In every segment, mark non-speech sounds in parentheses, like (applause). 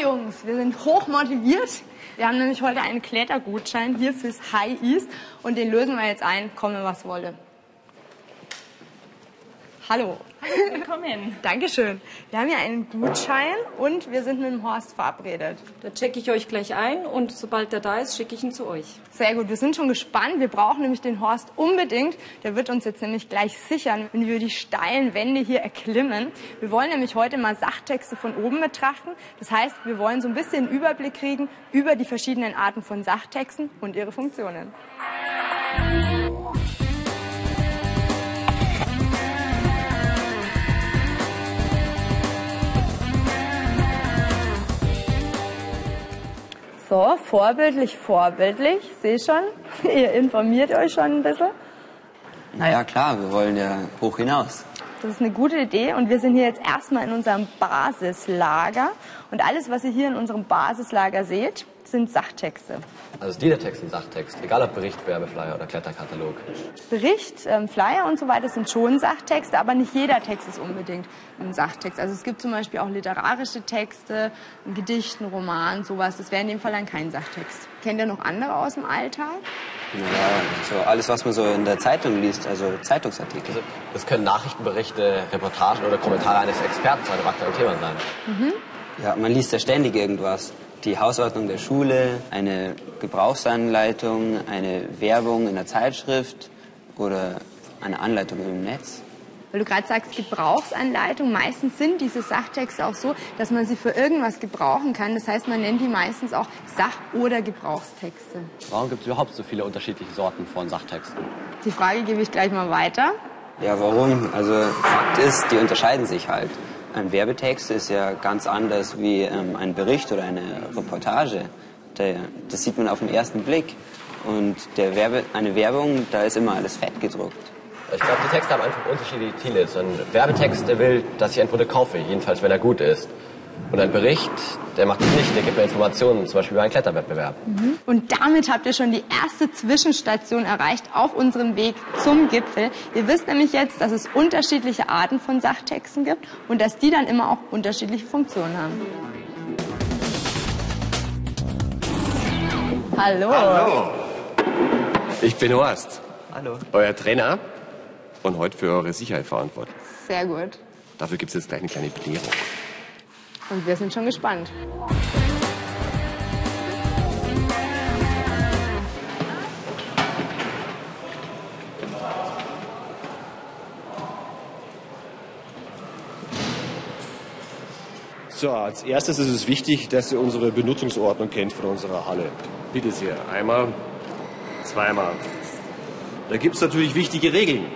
Jungs, wir sind hoch motiviert. Wir haben nämlich heute einen Klettergutschein hier fürs High East und den lösen wir jetzt ein, komme was wolle. Hallo. Hallo, willkommen. (laughs) Dankeschön. Wir haben hier einen Gutschein und wir sind mit dem Horst verabredet. Da checke ich euch gleich ein und sobald der da ist, schicke ich ihn zu euch. Sehr gut, wir sind schon gespannt. Wir brauchen nämlich den Horst unbedingt. Der wird uns jetzt nämlich gleich sichern, wenn wir die steilen Wände hier erklimmen. Wir wollen nämlich heute mal Sachtexte von oben betrachten. Das heißt, wir wollen so ein bisschen Überblick kriegen über die verschiedenen Arten von Sachtexten und ihre Funktionen. So, vorbildlich, vorbildlich. Sehe schon, (laughs) ihr informiert euch schon ein bisschen. Naja, klar, wir wollen ja hoch hinaus. Das ist eine gute Idee und wir sind hier jetzt erstmal in unserem Basislager und alles, was ihr hier in unserem Basislager seht, sind Sachtexte. Also jeder Text ein Sachtext, egal ob Bericht, Werbeflyer oder Kletterkatalog. Bericht, ähm, Flyer und so weiter sind schon Sachtexte, aber nicht jeder Text ist unbedingt ein Sachtext. Also es gibt zum Beispiel auch literarische Texte, ein Gedicht, ein Roman, sowas. Das wäre in dem Fall dann kein Sachtext. Kennt ihr noch andere aus dem Alltag? Naja, so alles, was man so in der Zeitung liest, also Zeitungsartikel. Also, das können Nachrichtenberichte, Reportagen oder Kommentare eines Experten zu einem aktuellen Thema sein. Mhm. Ja, man liest ja ständig irgendwas. Die Hausordnung der Schule, eine Gebrauchsanleitung, eine Werbung in der Zeitschrift oder eine Anleitung im Netz. Weil du gerade sagst, Gebrauchsanleitung, meistens sind diese Sachtexte auch so, dass man sie für irgendwas gebrauchen kann. Das heißt, man nennt die meistens auch Sach- oder Gebrauchstexte. Warum gibt es überhaupt so viele unterschiedliche Sorten von Sachtexten? Die Frage gebe ich gleich mal weiter. Ja, warum? Also Fakt ist, die unterscheiden sich halt. Ein Werbetext ist ja ganz anders wie ähm, ein Bericht oder eine Reportage. Der, das sieht man auf den ersten Blick. Und der Werbe, eine Werbung, da ist immer alles fett gedruckt. Ich glaube, die Texte haben einfach unterschiedliche Ziele. So ein Werbetext, der will, dass ich ein Produkt kaufe, jedenfalls wenn er gut ist. Und ein Bericht, der macht das nicht, der gibt mir Informationen, zum Beispiel über einen Kletterwettbewerb. Mhm. Und damit habt ihr schon die erste Zwischenstation erreicht auf unserem Weg zum Gipfel. Ihr wisst nämlich jetzt, dass es unterschiedliche Arten von Sachtexten gibt und dass die dann immer auch unterschiedliche Funktionen haben. Hallo. Hallo. Ich bin Horst. Hallo. Euer Trainer und heute für eure Sicherheit verantwortlich. Sehr gut. Dafür gibt es jetzt gleich eine kleine Belehrung. Und wir sind schon gespannt. So, als erstes ist es wichtig, dass ihr unsere Benutzungsordnung kennt von unserer Halle. Bitte sehr. Einmal, zweimal. Da gibt es natürlich wichtige Regeln.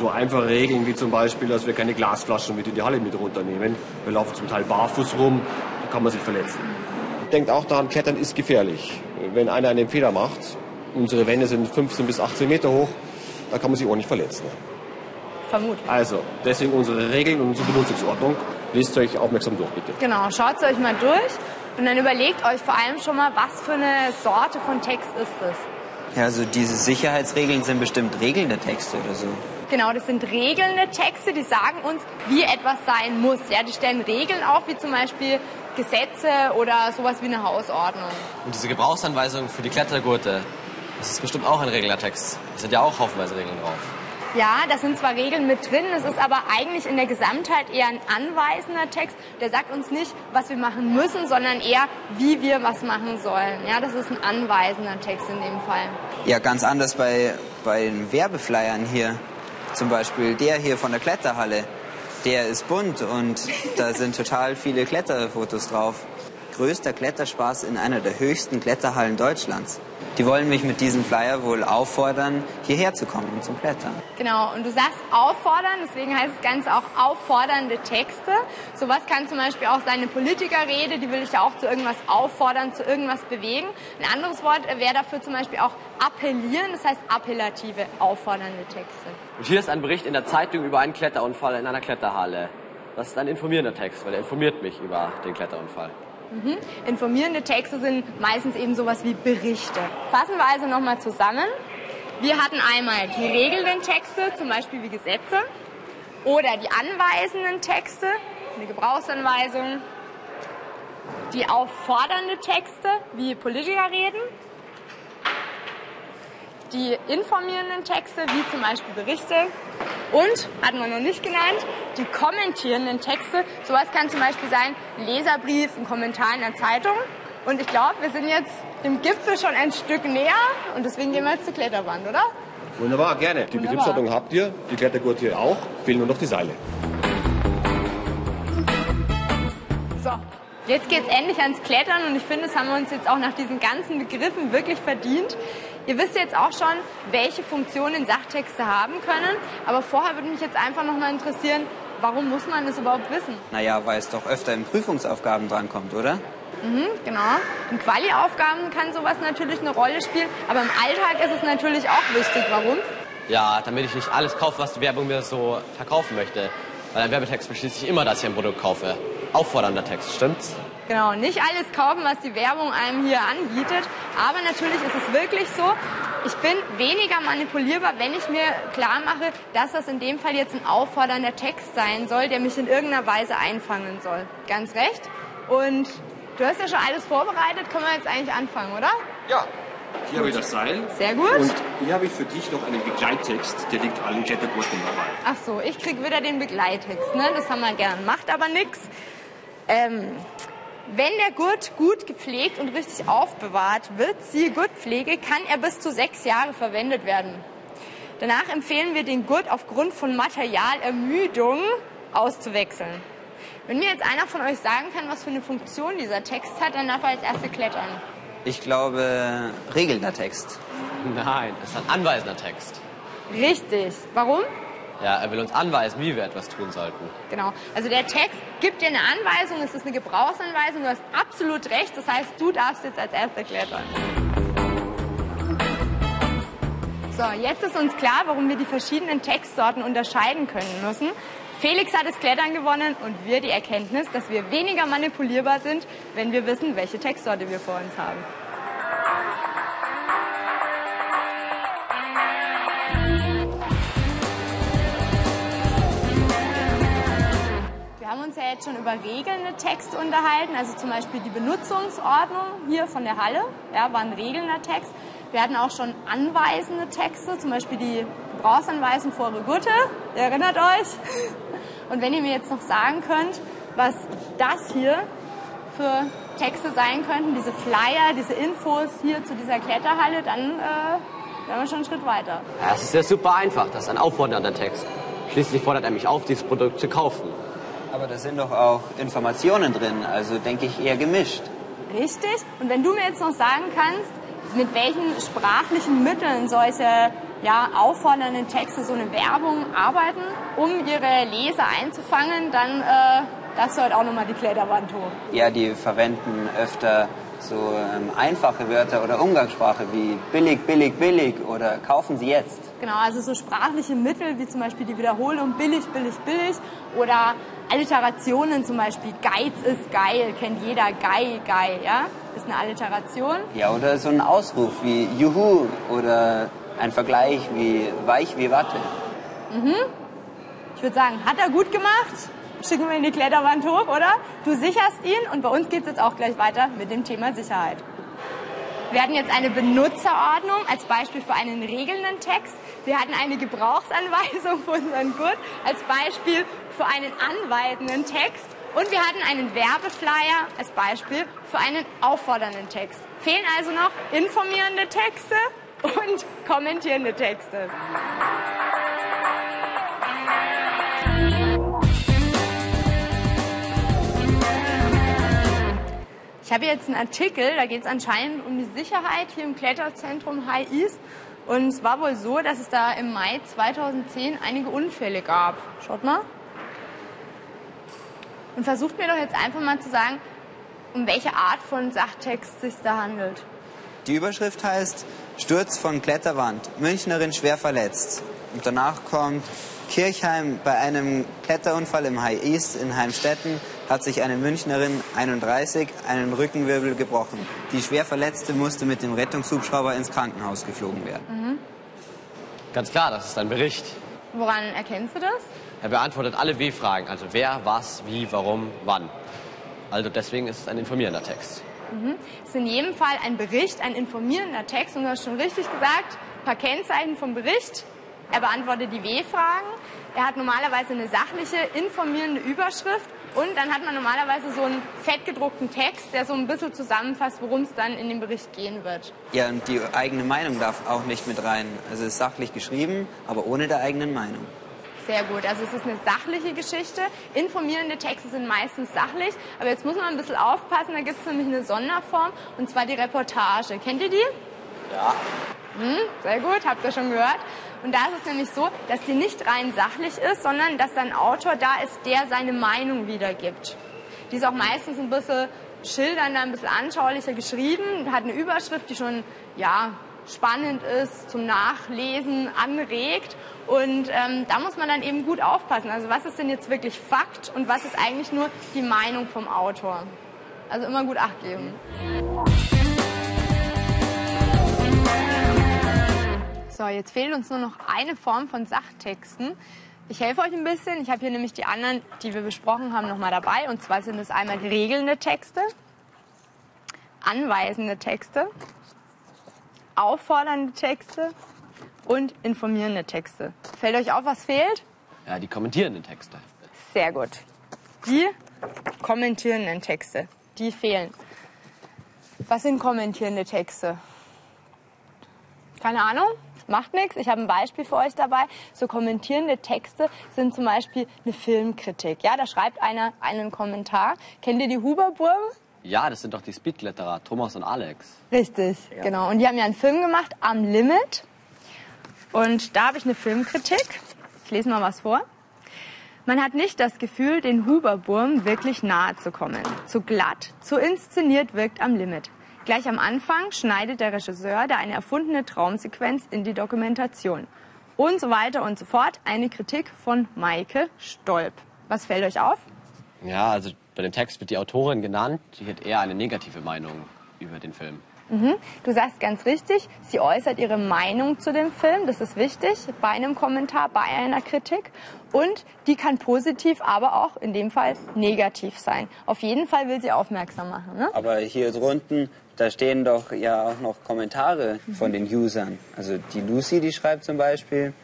So einfache Regeln wie zum Beispiel, dass wir keine Glasflaschen mit in die Halle mit runternehmen. Wir laufen zum Teil barfuß rum, da kann man sich verletzen. Denkt auch daran, Klettern ist gefährlich. Wenn einer einen Fehler macht, unsere Wände sind 15 bis 18 Meter hoch, da kann man sich auch nicht verletzen. Vermutlich. Also, deswegen unsere Regeln und unsere Benutzungsordnung. Lest euch aufmerksam durch, bitte. Genau, schaut es euch mal durch und dann überlegt euch vor allem schon mal, was für eine Sorte von Text ist es. Ja, also diese Sicherheitsregeln sind bestimmt regelnde Texte oder so. Genau, das sind regelnde Texte, die sagen uns, wie etwas sein muss. Ja, die stellen Regeln auf, wie zum Beispiel Gesetze oder sowas wie eine Hausordnung. Und diese Gebrauchsanweisung für die Klettergurte, das ist bestimmt auch ein Regeltext. Da sind ja auch haufenweise Regeln drauf. Ja, da sind zwar Regeln mit drin, es ist aber eigentlich in der Gesamtheit eher ein anweisender Text. Der sagt uns nicht, was wir machen müssen, sondern eher, wie wir was machen sollen. Ja, das ist ein anweisender Text in dem Fall. Ja, ganz anders bei, bei den Werbeflyern hier. Zum Beispiel der hier von der Kletterhalle. Der ist bunt und da sind total viele Kletterfotos drauf. Größter Kletterspaß in einer der höchsten Kletterhallen Deutschlands. Die wollen mich mit diesem Flyer wohl auffordern, hierher zu kommen und zum Klettern. Genau, und du sagst auffordern, deswegen heißt das Ganze auch auffordernde Texte. Sowas kann zum Beispiel auch seine Politikerrede, die will ich ja auch zu irgendwas auffordern, zu irgendwas bewegen. Ein anderes Wort wäre dafür zum Beispiel auch appellieren, das heißt appellative, auffordernde Texte. Und hier ist ein Bericht in der Zeitung über einen Kletterunfall in einer Kletterhalle. Das ist ein informierender Text, weil er informiert mich über den Kletterunfall. Mhm. Informierende Texte sind meistens eben sowas wie Berichte. Fassen wir also nochmal zusammen. Wir hatten einmal die regelnden Texte, zum Beispiel wie Gesetze, oder die anweisenden Texte, eine Gebrauchsanweisung, Die auffordernde Texte, wie Politiker reden. Die informierenden Texte, wie zum Beispiel Berichte. Und, hatten wir noch nicht genannt, die kommentierenden Texte. Sowas kann zum Beispiel sein Leserbrief, ein Kommentar in der Zeitung. Und ich glaube, wir sind jetzt dem Gipfel schon ein Stück näher und deswegen gehen wir jetzt zur Kletterwand, oder? Wunderbar, gerne. Die Wunderbar. Betriebsordnung habt ihr, die Klettergurte auch, fehlen nur noch die Seile. Jetzt geht's endlich ans Klettern und ich finde, das haben wir uns jetzt auch nach diesen ganzen Begriffen wirklich verdient. Ihr wisst jetzt auch schon, welche Funktionen Sachtexte haben können, aber vorher würde mich jetzt einfach noch mal interessieren, warum muss man das überhaupt wissen? Naja, weil es doch öfter in Prüfungsaufgaben drankommt, oder? Genau. In Quali-Aufgaben kann sowas natürlich eine Rolle spielen, aber im Alltag ist es natürlich auch wichtig. Warum? Ja, damit ich nicht alles kaufe, was die Werbung mir so verkaufen möchte. Weil ein Werbetext beschließt sich immer, dass ich ein Produkt kaufe. Auffordernder Text, stimmt's? Genau, nicht alles kaufen, was die Werbung einem hier anbietet. Aber natürlich ist es wirklich so, ich bin weniger manipulierbar, wenn ich mir klar mache, dass das in dem Fall jetzt ein auffordernder Text sein soll, der mich in irgendeiner Weise einfangen soll. Ganz recht. Und du hast ja schon alles vorbereitet, können wir jetzt eigentlich anfangen, oder? Ja. Hier habe ich das Seil. Sehr gut. Und hier habe ich für dich noch einen Begleittext, der liegt allen Klettergurten dabei. Ach so, ich krieg wieder den Begleittext, ne? Das haben wir gern. Macht aber nix. Ähm, wenn der Gurt gut gepflegt und richtig aufbewahrt wird, siehe Gurtpflege, kann er bis zu sechs Jahre verwendet werden. Danach empfehlen wir den Gurt aufgrund von Materialermüdung auszuwechseln. Wenn mir jetzt einer von euch sagen kann, was für eine Funktion dieser Text hat, dann darf er als Erste klettern. Ich glaube, regelnder Text. Nein, das ist ein anweisender Text. Richtig. Warum? Ja, er will uns anweisen, wie wir etwas tun sollten. Genau. Also der Text gibt dir eine Anweisung, es ist eine Gebrauchsanweisung, du hast absolut recht, das heißt, du darfst jetzt als Erster klettern. So, jetzt ist uns klar, warum wir die verschiedenen Textsorten unterscheiden können müssen. Felix hat das Klettern gewonnen und wir die Erkenntnis, dass wir weniger manipulierbar sind, wenn wir wissen, welche Textsorte wir vor uns haben. Haben uns ja jetzt schon über regelnde Texte unterhalten, also zum Beispiel die Benutzungsordnung hier von der Halle, ja, war ein regelnder Text. Wir hatten auch schon anweisende Texte, zum Beispiel die Gebrauchsanweisung vor eure Gurte, ihr erinnert euch. Und wenn ihr mir jetzt noch sagen könnt, was das hier für Texte sein könnten, diese Flyer, diese Infos hier zu dieser Kletterhalle, dann äh, wären wir schon einen Schritt weiter. Ja, es ist ja super einfach. Das ist ein auffordernder Text. Schließlich fordert er mich auf, dieses Produkt zu kaufen. Aber da sind doch auch Informationen drin, also denke ich eher gemischt. Richtig. Und wenn du mir jetzt noch sagen kannst, mit welchen sprachlichen Mitteln solche ja, auffordernden Texte so eine Werbung arbeiten, um ihre Leser einzufangen, dann äh, du heute auch nochmal die Kletterwand hoch. Ja, die verwenden öfter so ähm, einfache Wörter oder Umgangssprache wie billig, billig, billig oder kaufen Sie jetzt. Genau, also so sprachliche Mittel wie zum Beispiel die Wiederholung billig, billig, billig oder Alliterationen zum Beispiel Geiz ist geil, kennt jeder, geil, geil, ja? Ist eine Alliteration. Ja, oder so ein Ausruf wie Juhu oder ein Vergleich wie weich wie Watte. Ich würde sagen, hat er gut gemacht. Schicken wir ihn die Kletterwand hoch, oder? Du sicherst ihn und bei uns geht es jetzt auch gleich weiter mit dem Thema Sicherheit. Wir hatten jetzt eine Benutzerordnung als Beispiel für einen regelnden Text. Wir hatten eine Gebrauchsanweisung für unseren Gurt als Beispiel für einen anweisenden Text. Und wir hatten einen Werbeflyer als Beispiel für einen auffordernden Text. Fehlen also noch informierende Texte und (laughs) kommentierende Texte. Ich habe jetzt einen Artikel, da geht es anscheinend um die Sicherheit hier im Kletterzentrum High East. Und es war wohl so, dass es da im Mai 2010 einige Unfälle gab. Schaut mal. Und versucht mir doch jetzt einfach mal zu sagen, um welche Art von Sachtext es sich da handelt. Die Überschrift heißt Sturz von Kletterwand, Münchnerin schwer verletzt. Und danach kommt Kirchheim bei einem Kletterunfall im High East in Heimstetten hat sich eine Münchnerin 31 einen Rückenwirbel gebrochen. Die schwer Verletzte musste mit dem Rettungshubschrauber ins Krankenhaus geflogen werden. Ganz klar, das ist ein Bericht. Woran erkennst du das? Er beantwortet alle W-Fragen. Also wer, was, wie, warum, wann. Also deswegen ist es ein informierender Text. Es ist in jedem Fall ein Bericht, ein informierender Text. Und du hast schon richtig gesagt, ein paar Kennzeichen vom Bericht. Er beantwortet die W-Fragen. Er hat normalerweise eine sachliche, informierende Überschrift. Und dann hat man normalerweise so einen fettgedruckten Text, der so ein bisschen zusammenfasst, worum es dann in dem Bericht gehen wird. Ja, und die eigene Meinung darf auch nicht mit rein. Also es ist sachlich geschrieben, aber ohne der eigenen Meinung. Sehr gut. Also es ist eine sachliche Geschichte. Informierende Texte sind meistens sachlich. Aber jetzt muss man ein bisschen aufpassen. Da gibt es nämlich eine Sonderform. Und zwar die Reportage. Kennt ihr die? Ja. Hm, sehr gut, habt ihr schon gehört. Und da ist es nämlich so, dass die nicht rein sachlich ist, sondern dass da ein Autor da ist, der seine Meinung wiedergibt. Die ist auch meistens ein bisschen schildernder, ein bisschen anschaulicher geschrieben, hat eine Überschrift, die schon ja, spannend ist, zum Nachlesen anregt. Und ähm, da muss man dann eben gut aufpassen. Also was ist denn jetzt wirklich Fakt und was ist eigentlich nur die Meinung vom Autor? Also immer gut Acht geben. So, jetzt fehlt uns nur noch eine Form von Sachtexten. Ich helfe euch ein bisschen. Ich habe hier nämlich die anderen, die wir besprochen haben, nochmal dabei. Und zwar sind es einmal regelnde Texte, anweisende Texte, auffordernde Texte und informierende Texte. Fällt euch auf, was fehlt? Ja, die kommentierenden Texte. Sehr gut. Die kommentierenden Texte, die fehlen. Was sind kommentierende Texte? Keine Ahnung, macht nichts. Ich habe ein Beispiel für euch dabei. So kommentierende Texte sind zum Beispiel eine Filmkritik. Ja, da schreibt einer einen Kommentar. Kennt ihr die Huberburm? Ja, das sind doch die Speedkletterer, Thomas und Alex. Richtig, genau. Und die haben ja einen Film gemacht, Am Limit. Und da habe ich eine Filmkritik. Ich lese mal was vor. Man hat nicht das Gefühl, den Huberburm wirklich nahe zu kommen. Zu glatt, zu inszeniert wirkt am Limit. Gleich am Anfang schneidet der Regisseur da eine erfundene Traumsequenz in die Dokumentation. Und so weiter und so fort. Eine Kritik von Maike Stolp. Was fällt euch auf? Ja, also bei dem Text wird die Autorin genannt, die hat eher eine negative Meinung über den Film. Du sagst ganz richtig, sie äußert ihre Meinung zu dem Film. Das ist wichtig bei einem Kommentar, bei einer Kritik. Und die kann positiv, aber auch in dem Fall negativ sein. Auf jeden Fall will sie aufmerksam machen. Ne? Aber hier drunten, da stehen doch ja auch noch Kommentare von den Usern. Also die Lucy, die schreibt zum Beispiel,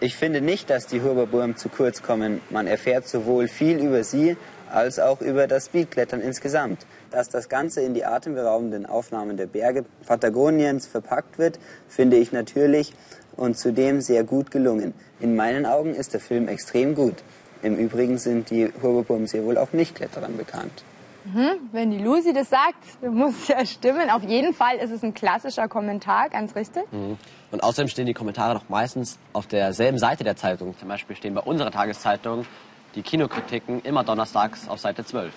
ich finde nicht, dass die Huberburm zu kurz kommen. Man erfährt sowohl viel über sie als auch über das Speedklettern insgesamt. Dass das Ganze in die atemberaubenden Aufnahmen der Berge Patagoniens verpackt wird, finde ich natürlich und zudem sehr gut gelungen. In meinen Augen ist der Film extrem gut. Im Übrigen sind die Huberburm sehr wohl auch Nicht-Kletterern bekannt. Wenn die Lucy das sagt, muss es ja stimmen. Auf jeden Fall ist es ein klassischer Kommentar, ganz richtig. Und außerdem stehen die Kommentare doch meistens auf derselben Seite der Zeitung. Zum Beispiel stehen bei unserer Tageszeitung die Kinokritiken immer donnerstags auf Seite 12.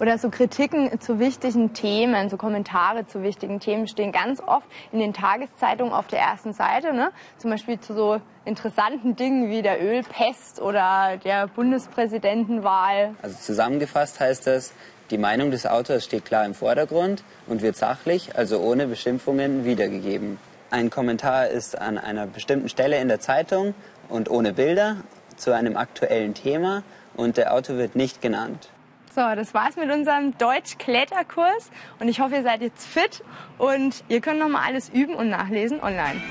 Oder so Kritiken zu wichtigen Themen, so Kommentare zu wichtigen Themen stehen ganz oft in den Tageszeitungen auf der ersten Seite. Ne? Zum Beispiel zu so interessanten Dingen wie der Ölpest oder der Bundespräsidentenwahl. Also zusammengefasst heißt das, die Meinung des Autors steht klar im Vordergrund und wird sachlich, also ohne Beschimpfungen, wiedergegeben. Ein Kommentar ist an einer bestimmten Stelle in der Zeitung und ohne Bilder zu einem aktuellen Thema und der Autor wird nicht genannt. So, das war's mit unserem Deutsch-Kletterkurs und ich hoffe, ihr seid jetzt fit und ihr könnt noch mal alles üben und nachlesen online.